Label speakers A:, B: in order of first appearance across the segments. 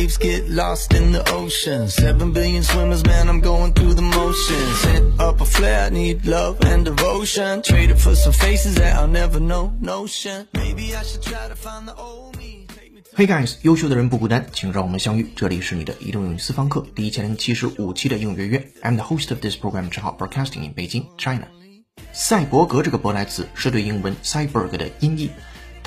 A: waves get lost in the ocean. Seven billion swimmers, man, I'm going through the motions. Sent up a flare, need love and devotion. Traded for some faces that I'll never know. Notion. Maybe I should try to find the old me.
B: Hey guys，优秀的人不孤单，请让我们相遇。这里是你的移动英语私房课第一千零七十五期的应约约。I'm the host of this program，正好 broadcasting in Beijing, China。赛博格这个舶来词是对英文 cyborg 的音译。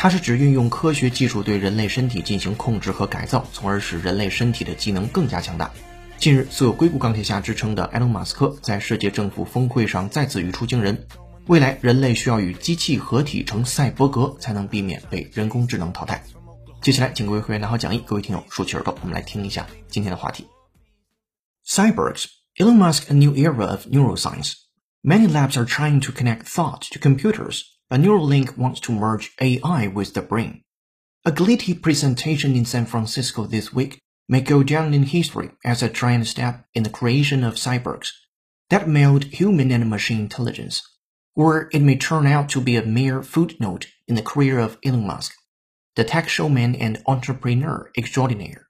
B: 它是指运用科学技术对人类身体进行控制和改造，从而使人类身体的机能更加强大。近日，素有“硅谷钢铁侠”之称的埃隆·马斯克在世界政府峰会上再次语出惊人：未来人类需要与机器合体成赛博格，才能避免被人工智能淘汰。接下来，请各位会员拿好讲义，各位听友竖起耳朵，我们来听一下今天的话题：Cyborgs, Elon Musk, a new era of neuroscience. Many labs are trying to connect thought to computers. A Neuralink wants to merge AI with the brain. A glitty presentation in San Francisco this week may go down in history as a giant step in the creation of cyborgs that meld human and machine intelligence, or it may turn out to be a mere footnote in the career of Elon Musk, the tech showman and entrepreneur extraordinaire.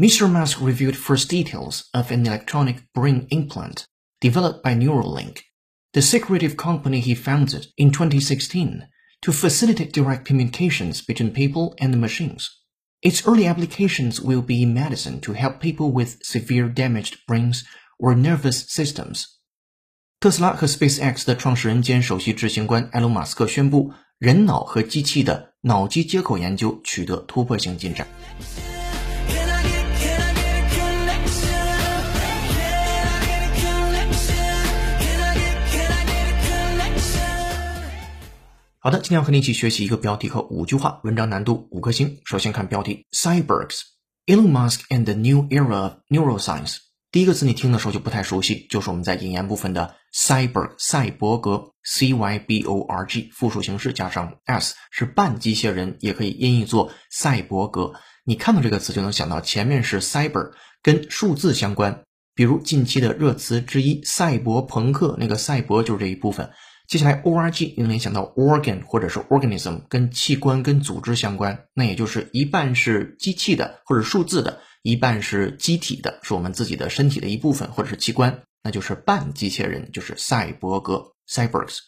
B: Mr. Musk revealed first details of an electronic brain implant developed by Neuralink the secretive company he founded in 2016 to facilitate direct communications between people and machines. Its early applications will be in medicine to help people with severe damaged brains or nervous systems. 特斯拉和 SpaceX 的创始人兼首席执行官埃隆·马斯克宣布，人脑和机器的脑机接口研究取得突破性进展。 好的，今天要和你一起学习一个标题和五句话，文章难度五颗星。首先看标题：Cyborgs，Elon Musk and the new era of neuroscience。第一个词你听的时候就不太熟悉，就是我们在引言部分的 cyborg，赛博格，c y b o r g，复数形式加上 s 是半机械人，也可以音译作赛博格。你看到这个词就能想到前面是 cyber，跟数字相关，比如近期的热词之一赛博朋克，那个赛博就是这一部分。接下来，org 能联想到 organ 或者是 organism，跟器官跟组织相关，那也就是一半是机器的或者数字的，一半是机体的，是我们自己的身体的一部分或者是器官，那就是半机器人，就是赛博格 cyborgs。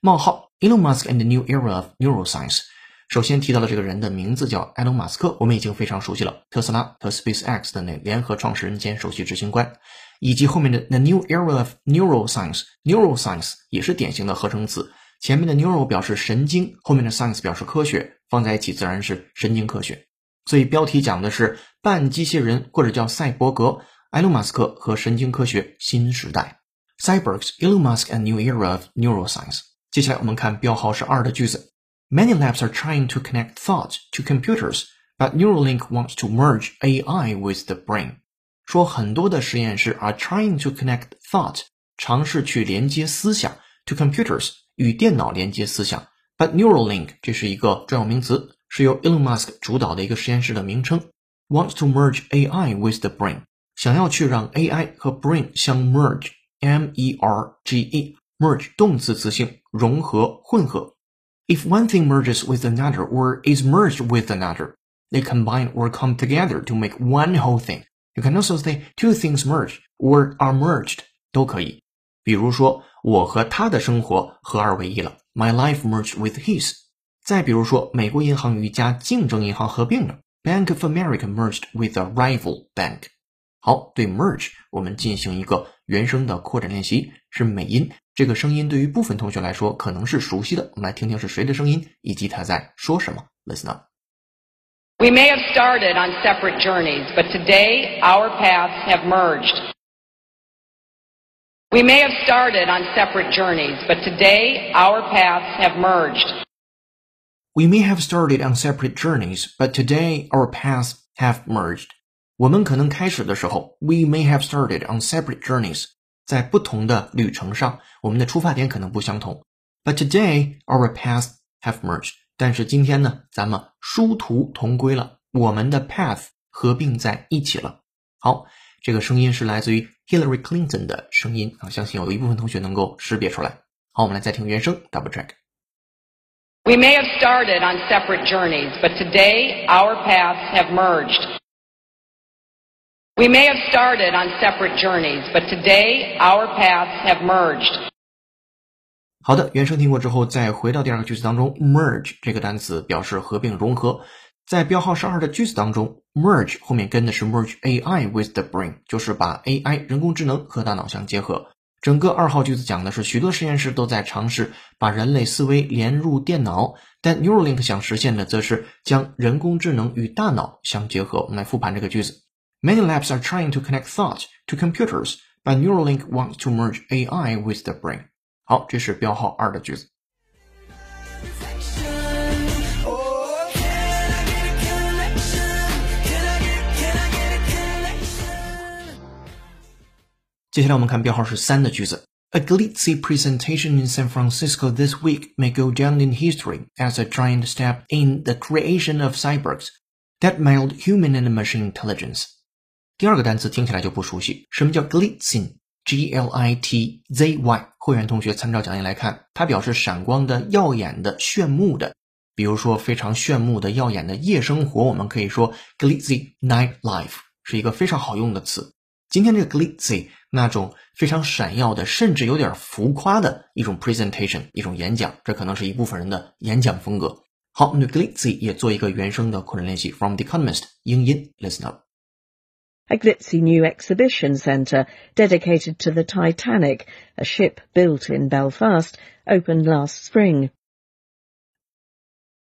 B: 冒号 Elon Musk and the new era of neuroscience。首先提到的这个人的名字叫埃隆·马斯克，我们已经非常熟悉了，特斯拉和 SpaceX 的那联合创始人兼首席执行官。以及后面的 the new era of neuroscience，neuroscience 也是典型的合成词。前面的 neuro 表示神经，后面的 science 表示科学，放在一起自然是神经科学。所以标题讲的是半机器人或者叫赛博格，埃隆·马斯克和神经科学新时代。Cyborgs, Elon Musk and new era of neuroscience。接下来我们看标号是二的句子。Many labs are trying to connect thought to computers, but Neuralink wants to merge AI with the brain. 说很多的实验室 are trying to connect thought，尝试去连接思想 to computers 与电脑连接思想。But Neuralink 这是一个专有名词，是由 Elon Musk 主导的一个实验室的名称。Wants to merge AI with the brain，想要去让 AI 和 brain 相 merge，M E R G E，merge 动词词性，融合混合。 If one thing merges with another or is merged with another, they combine or come together to make one whole thing. You can also say two things merge or are merged 都可以。比如说，我和他的生活合二为一了，My life merged with his。再比如说，美国银行与一家竞争银行合并了，Bank of America merged with a rival bank。 好，对 merge 我们进行一个原声的扩展练习，是美音。这个声音对于部分同学来说可能是熟悉的，我们来听听是谁的声音以及他在说什么。Listen
C: up。We may have started on separate journeys, but today our paths have merged. We may have started on separate journeys, but today our paths have merged.
B: We may have started on separate journeys, but today our paths have merged. 我们可能开始的时候，we may have started on separate journeys，在不同的旅程上，我们的出发点可能不相同。But today our paths have merged. 但是今天呢，咱们殊途同归了，我们的 path 合并在一起了。好，这个声音是来自于 Hillary Clinton 的声音啊，相信有一部分同学能够识别出来。好，我们来再听原声，double check。
C: We may have started on separate journeys, but today our paths have merged. We may have started on separate journeys, but today our paths have merged.
B: 好的，原声听过之后，再回到第二个句子当中，merge 这个单词表示合并、融合。在标号是二的句子当中，merge 后面跟的是 merge AI with the brain，就是把 AI 人工智能和大脑相结合。整个二号句子讲的是许多实验室都在尝试把人类思维连入电脑，但 Neuralink 想实现的则是将人工智能与大脑相结合。我们来复盘这个句子 ：Many labs are trying to connect thought to computers, but Neuralink wants to merge AI with the brain。好，这是标号二的句子。接下来我们看标号是三的句子。A glitzy presentation in San Francisco this week may go down in history as a giant step in the creation of cyborgs that meld human and machine intelligence。 第二个单词听起来就不熟悉，什么叫 glitzing？G-L-I-T-Z-Y。会员同学参照讲义来看，它表示闪光的、耀眼的、炫目的。比如说非常炫目的、耀眼的夜生活，我们可以说 glitzy night life，是一个非常好用的词。今天这个 glitzy 那种非常闪耀的，甚至有点浮夸的一种 presentation，一种演讲，这可能是一部分人的演讲风格。好，我们对 glitzy 也做一个原声的口令练习，from The Economist 英音，listen up。
D: A glitzy new exhibition centre dedicated to the Titanic, a ship built in Belfast, opened last spring.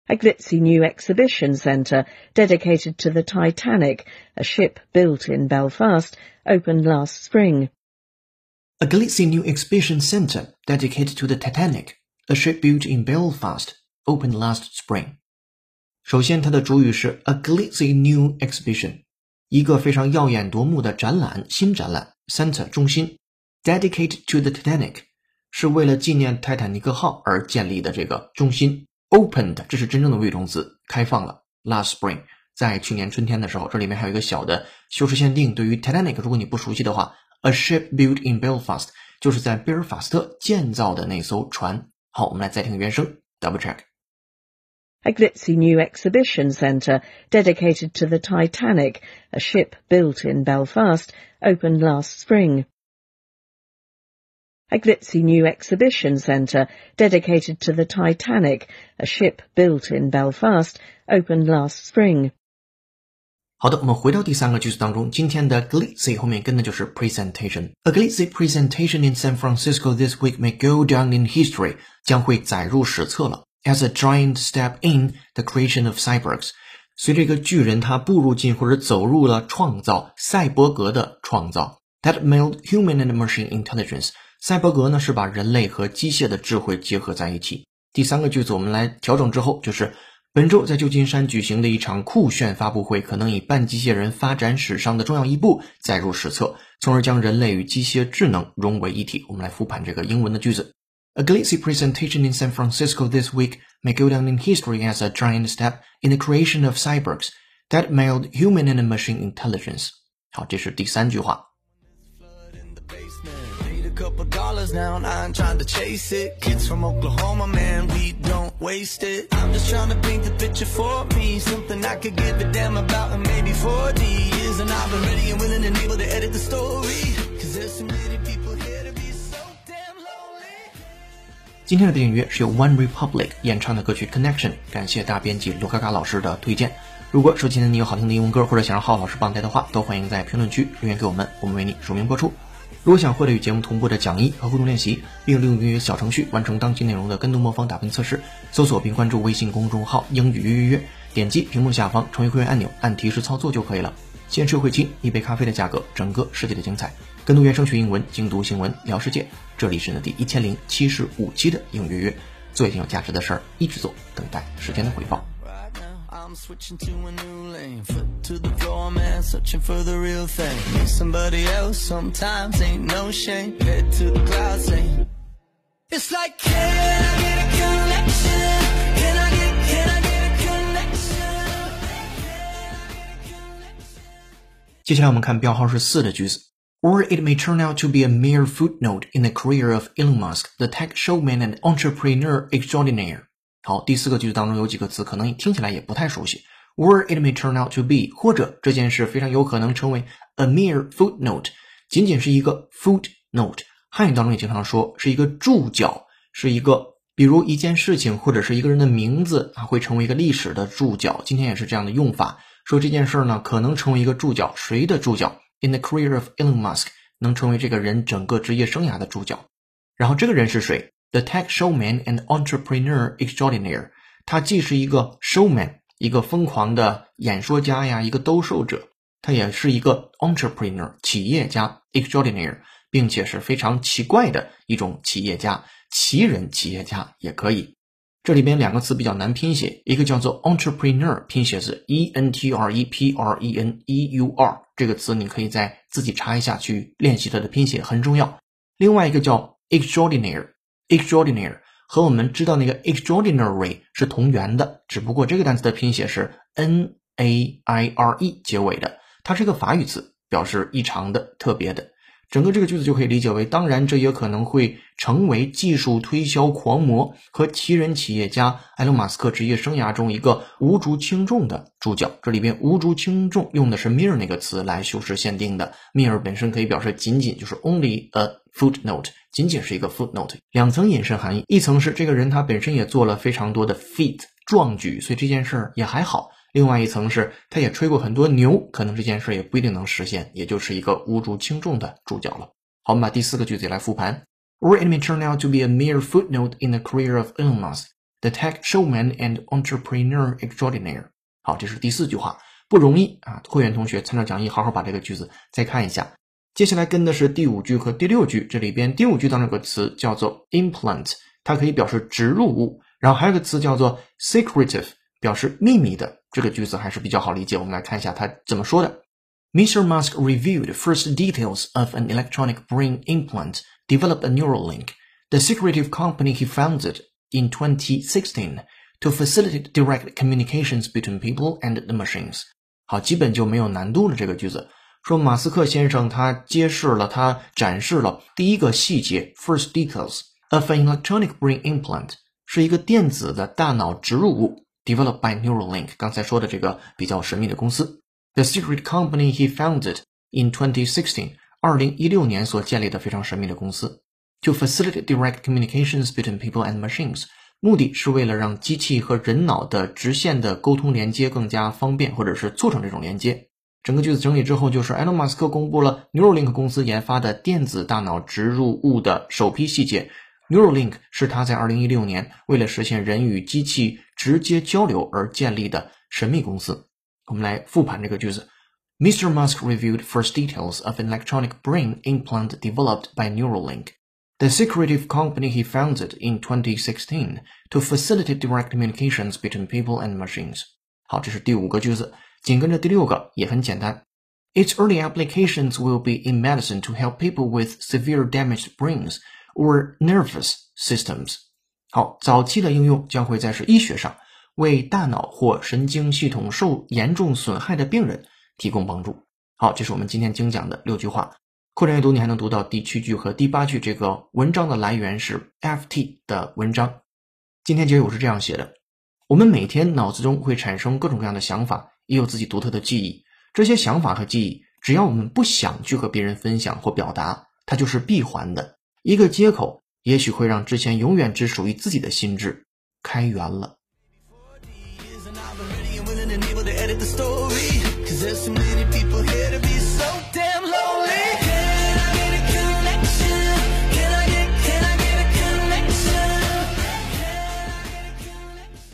D: A glitzy new exhibition centre dedicated to the Titanic, a ship built in Belfast, opened last spring.
B: A glitzy new exhibition centre dedicated to the Titanic, a ship built in Belfast, opened last spring. 首先，它的主语是 a glitzy new exhibition， 一个非常耀眼夺目的展览，新展览，center 中心，dedicated to the Titanic 是为了纪念泰坦尼克号而建立的这个中心。Opened 这是真正的谓语动词，开放了。Last spring 在去年春天的时候，这里面还有一个小的修饰限定。对于 Titanic，如果你不熟悉的话，a ship built in Belfast 就是在贝尔法斯特建造的那艘船。好，我们来再听原声，double check。
D: A glitzy new exhibition centre dedicated to the Titanic, a ship built in Belfast, opened last spring. A glitzy new exhibition centre dedicated to the Titanic, a ship built in Belfast, opened last spring.
B: 好的，我们回到第三个句子当中，今天的 glitzy 后面跟的就是 presentation。A glitzy presentation in San Francisco this week may go down in history，将会载入史册了。 As a giant step in the creation of cyborgs，随着一个巨人他步入进或者走入了创造赛博格的创造。That meld human and machine intelligence。赛博格呢是把人类和机械的智慧结合在一起。第三个句子我们来调整之后，就是本周在旧金山举行的一场酷炫发布会，可能以半机械人发展史上的重要一步载入史册，从而将人类与机械智能融为一体。我们来复盘这个英文的句子 ：A glitzy presentation in San Francisco this week may go down in history as a giant step in the creation of cyborgs that meld human and machine intelligence。好，这是第三句话。
A: couple dollars now and I ain't trying to chase it. Kids from Oklahoma, man, we don't waste it. I'm just trying to paint the picture for me. Something I could give a damn about in maybe 40 years. And I've been ready and willing and able to edit the story.
B: 今天的背景音乐是由 One Republic 演唱的歌曲 Connection，感谢大编辑卢卡卡老师的推荐。如果手机呢你有好听的英文歌，或者想让浩老师帮带的话，都欢迎在评论区留言给我们，我们为你署名播出。如果想获得与节目同步的讲义和互动练习，并利用音乐小程序完成当期内容的跟读模仿打分测试，搜索并关注微信公众号“英语约约约”，点击屏幕下方成为会员按钮，按提示操作就可以了。限时优惠期，一杯咖啡的价格，整个世界的精彩。跟读原声学英文，精读新闻聊世界。这里是呢第一千零七十五期的英语约约，做一件有价值的事儿，一直做，等待时间的回报。
A: I'm switching to a new lane. Foot to the floor, man, searching for the real thing. Need somebody else, sometimes ain't no shame. Head to the clouds, saying, It's like, can I get a connection? Can I get, can I get a connection?
B: 接下来我们看标号是四的句子。Or it may turn out to be a mere footnote in the career of Elon Musk, the tech showman and entrepreneur extraordinaire. 好，第四个句子当中有几个词可能听起来也不太熟悉。or it may turn out to be，或者这件事非常有可能成为 a mere footnote，仅仅是一个 footnote。汉语当中也经常说是一个注脚，是一个比如一件事情或者是一个人的名字啊，会成为一个历史的注脚。今天也是这样的用法，说这件事儿呢可能成为一个注脚，谁的注脚？In the career of Elon Musk，能成为这个人整个职业生涯的主角。然后这个人是谁？The tech showman and entrepreneur extraordinaire，他既是一个 showman，一个疯狂的演说家呀，一个兜售者，他也是一个 entrepreneur，企业家 extraordinaire。并且是非常奇怪的一种企业家，奇人企业家也可以。这里边两个词比较难拼写，一个叫做 entrepreneur，拼写是 e n t r e p r e n e u r，这个词你可以再自己查一下去练习它的拼写，很重要。另外一个叫 extraordinary，extraordinary 和我们知道那个 extraordinary 是同源的，只不过这个单词的拼写是 n a i r e 结尾的，它是一个法语词，表示异常的、特别的。整个这个句子就可以理解为，当然这也可能会成为技术推销狂魔和奇人企业家埃隆·马斯克职业生涯中一个无足轻重的主角。这里边无足轻重用的是 mere 那个词来修饰限定的，mere 本身可以表示仅仅，就是 only a footnote，仅仅是一个 footnote。两层引申含义，一层是这个人他本身也做了非常多的 feat 壮举，所以这件事儿也还好。另外一层是，他也吹过很多牛，可能这件事也不一定能实现，也就是一个无足轻重的主角了。好，我们把第四个句子来复盘：Or it may turn out to be a mere footnote in the career of Elon Musk, the tech showman and entrepreneur extraordinaire。好，这是第四句话，不容易啊！会员同学参照讲义，好好把这个句子再看一下。接下来跟的是第五句和第六句，这里边第五句当中有个词叫做 implant，它可以表示植入物，然后还有个词叫做 secretive。表示秘密的这个句子还是比较好理解。我们来看一下他怎么说的。Mr. Musk revealed first details of an electronic brain implant developed at Neuralink, the secretive company he founded in 2016 to facilitate direct communications between people and the machines。好，基本就没有难度了。这个句子说，马斯克先生他揭示了，他展示了第一个细节，first details of an electronic brain implant，是一个电子的大脑植入物。 developed by Neuralink，刚才说的这个比较神秘的公司，the secret company he founded in 2016，二零一六年所建立的非常神秘的公司，to facilitate direct communications between people and machines，目的是为了让机器和人脑的直线的沟通连接更加方便，或者是促成这种连接。整个句子整理之后，就是埃隆·马斯克公布了 Neuralink 公司研发的电子大脑植入物的首批细节。Neuralink 是他在2016年为了实现人与机器直接交流而建立的神秘公司。我们来复盘这个句子：Mr. Musk reviewed first details of an electronic brain implant developed by Neuralink, the secretive company he founded in 2016 to facilitate direct communications between people and machines。好，这是第五个句子，紧跟着第六个也很简单。Its early applications will be in medicine to help people with severe damaged brains or nervous systems。好，早期的应用将会在是医学上，为大脑或神经系统受严重损害的病人提供帮助。好，这是我们今天精讲的六句话。扩展阅读，你还能读到第七句和第八句。这个文章的来源是 FT 的文章。今天结尾我是这样写的：我们每天脑子中会产生各种各样的想法，也有自己独特的记忆。这些想法和记忆，只要我们不想去和别人分享或表达，它就是闭环的。一个接口，也许会让之前永远只属于自己的心智开源了。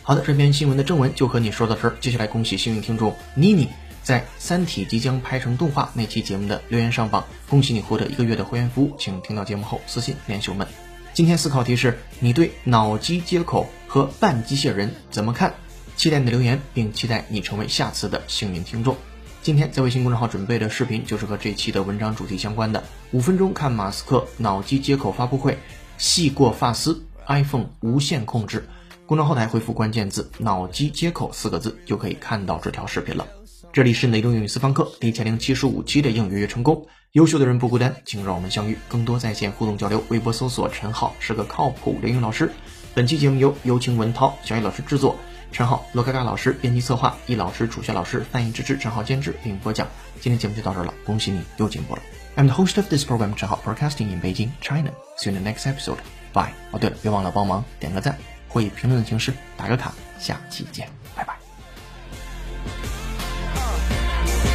B: 好的，这篇新闻的正文就和你说到这儿。接下来，恭喜幸运听众妮妮。在《三体》即将拍成动画那期节目的留言上榜，恭喜你获得一个月的会员服务，请听到节目后私信联系我们。今天思考题是你对脑机接口和半机械人怎么看？期待你的留言，并期待你成为下次的幸运听众。今天在微信公众号准备的视频就是和这期的文章主题相关的，五分钟看马斯克脑机接口发布会，细过发丝，iPhone 无线控制。公众后台回复关键字“脑机接口”四个字，就可以看到这条视频了。这里是雷东英语私房课第一千零七十五期的英语月成功，优秀的人不孤单，请让我们相遇，更多在线互动交流。微博搜索陈浩是个靠谱的英语老师，本期节目由有请文涛、小雨老师制作，陈浩、罗嘎嘎老师编辑策划，易老师、楚学老师翻译支持，陈浩监制并播讲。今天节目就到这儿了，恭喜你又进步了。I'm the host of this program, 陈浩，broadcasting in Beijing, China. See you in the next episode. Bye. 哦，对了，别忘了帮忙点个赞，或以评论的形式打个卡。下期见，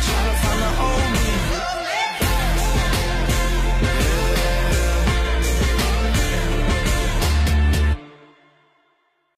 B: try to